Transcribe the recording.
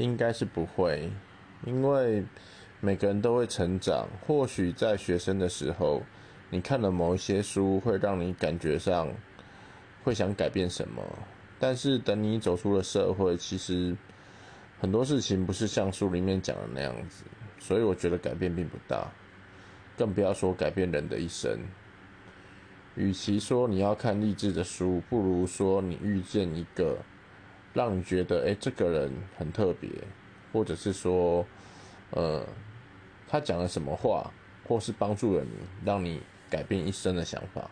应该是不会，因为每个人都会成长。或许在学生的时候，你看了某一些书，会让你感觉上会想改变什么，但是等你走出了社会，其实很多事情不是像书里面讲的那样子，所以我觉得改变并不大，更不要说改变人的一生。与其说你要看励志的书，不如说你遇见一个让你觉得，哎，这个人很特别，或者是说，呃，他讲了什么话，或是帮助了你，让你改变一生的想法。